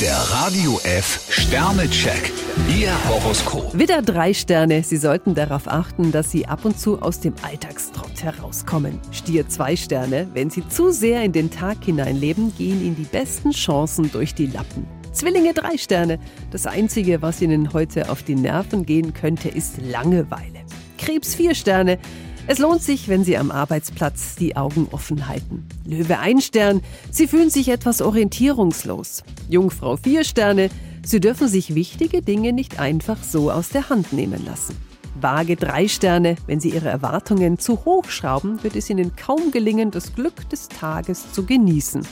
Der Radio F Sternecheck. Ihr Horoskop. Widder drei Sterne. Sie sollten darauf achten, dass Sie ab und zu aus dem Alltagstrott herauskommen. Stier zwei Sterne. Wenn Sie zu sehr in den Tag hineinleben, gehen Ihnen die besten Chancen durch die Lappen. Zwillinge drei Sterne. Das Einzige, was Ihnen heute auf die Nerven gehen könnte, ist Langeweile. Krebs vier Sterne. Es lohnt sich, wenn Sie am Arbeitsplatz die Augen offen halten. Löwe ein Stern, Sie fühlen sich etwas orientierungslos. Jungfrau vier Sterne, Sie dürfen sich wichtige Dinge nicht einfach so aus der Hand nehmen lassen. Waage drei Sterne, wenn Sie Ihre Erwartungen zu hoch schrauben, wird es Ihnen kaum gelingen, das Glück des Tages zu genießen.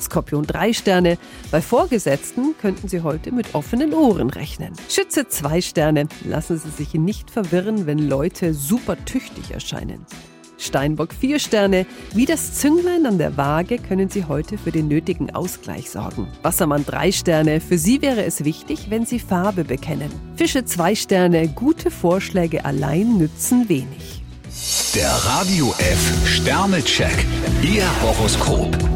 Skorpion 3 Sterne. Bei Vorgesetzten könnten Sie heute mit offenen Ohren rechnen. Schütze 2 Sterne. Lassen Sie sich nicht verwirren, wenn Leute super tüchtig erscheinen. Steinbock 4 Sterne. Wie das Zünglein an der Waage können Sie heute für den nötigen Ausgleich sorgen. Wassermann 3 Sterne. Für Sie wäre es wichtig, wenn Sie Farbe bekennen. Fische 2 Sterne. Gute Vorschläge allein nützen wenig. Der Radio F Sternecheck. Ihr Horoskop.